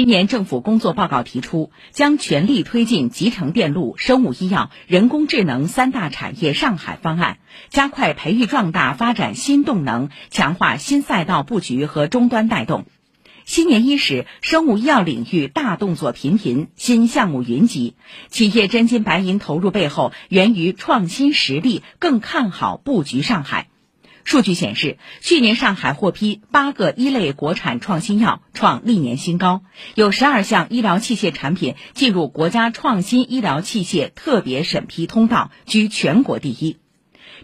今年政府工作报告提出，将全力推进集成电路、生物医药、人工智能三大产业上海方案，加快培育壮大发展新动能，强化新赛道布局和终端带动。新年伊始，生物医药领域大动作频频，新项目云集，企业真金白银投入背后源于创新实力，更看好布局上海。数据显示，去年上海获批八个一类国产创新药，创历年新高，有十二项医疗器械产品进入国家创新医疗器械特别审批通道，居全国第一。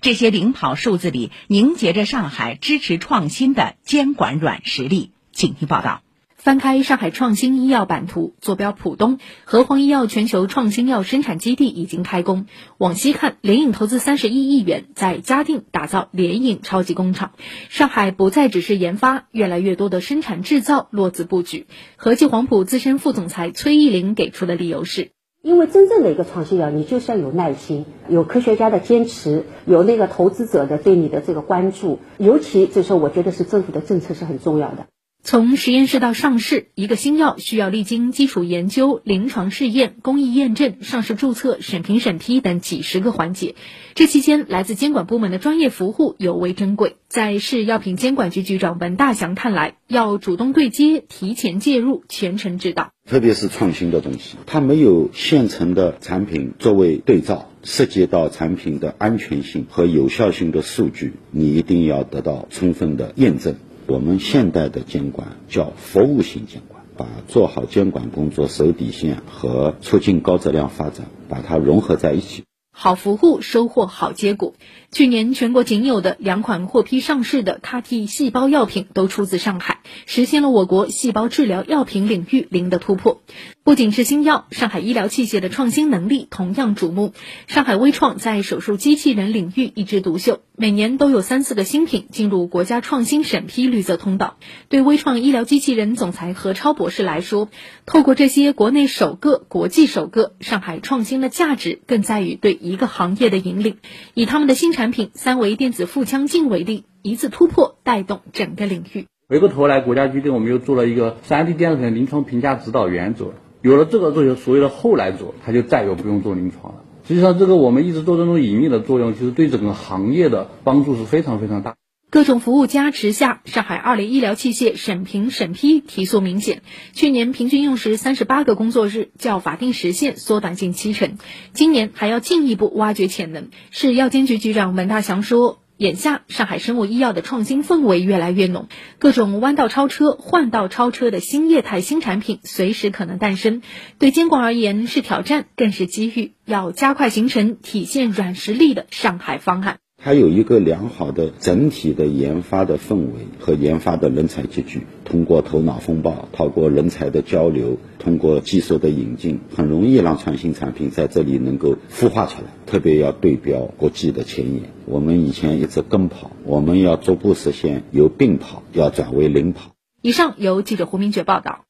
这些领跑数字里凝结着上海支持创新的监管软实力。请听报道。翻开上海创新医药版图，坐标浦东，和黄医药全球创新药生产基地已经开工。往西看，联影投资三十一亿元在嘉定打造联影超级工厂。上海不再只是研发，越来越多的生产制造落子布局。和记黄埔资深副总裁崔艺林给出的理由是：因为真正的一个创新药，你就是要有耐心，有科学家的坚持，有那个投资者的对你的这个关注，尤其就是，我觉得是政府的政策是很重要的。从实验室到上市，一个新药需要历经基础研究、临床试验、工艺验证、上市注册、审评审批等几十个环节。这期间，来自监管部门的专业服务尤为珍贵。在市药品监管局局长文大祥看来，要主动对接、提前介入、全程指导。特别是创新的东西，它没有现成的产品作为对照，涉及到产品的安全性和有效性的数据，你一定要得到充分的验证。我们现代的监管叫服务型监管，把做好监管工作守底线和促进高质量发展，把它融合在一起。好服务收获好结果。去年全国仅有的两款获批上市的 CAR-T 细胞药品都出自上海，实现了我国细胞治疗药品领域零的突破。不仅是新药，上海医疗器械的创新能力同样瞩目。上海微创在手术机器人领域一枝独秀，每年都有三四个新品进入国家创新审批绿色通道。对微创医疗机器人总裁何超博士来说，透过这些国内首个、国际首个，上海创新的价值更在于对一个行业的引领。以他们的新产品三维电子腹腔镜为例，一次突破带动整个领域。回过头来，国家决定我们又做了一个三 D 电子的临床评价指导原则。有了这个，作用所谓的后来者，他就再也不用做临床了。实际上，这个我们一直做这种引领的作用，其实对整个行业的帮助是非常非常大。各种服务加持下，上海二类医疗器械审评审批提速明显。去年平均用时三十八个工作日，较法定时限缩短近七成。今年还要进一步挖掘潜能。市药监局局长文大祥说。眼下，上海生物医药的创新氛围越来越浓，各种弯道超车、换道超车的新业态新产品随时可能诞生。对监管而言是挑战，更是机遇。要加快形成体现软实力的上海方案。它有一个良好的整体的研发的氛围和研发的人才集聚，通过头脑风暴，透过人才的交流，通过技术的引进，很容易让创新产品在这里能够孵化出来。特别要对标国际的前沿，我们以前一直跟跑，我们要逐步实现由并跑要转为领跑。以上由记者胡明珏报道。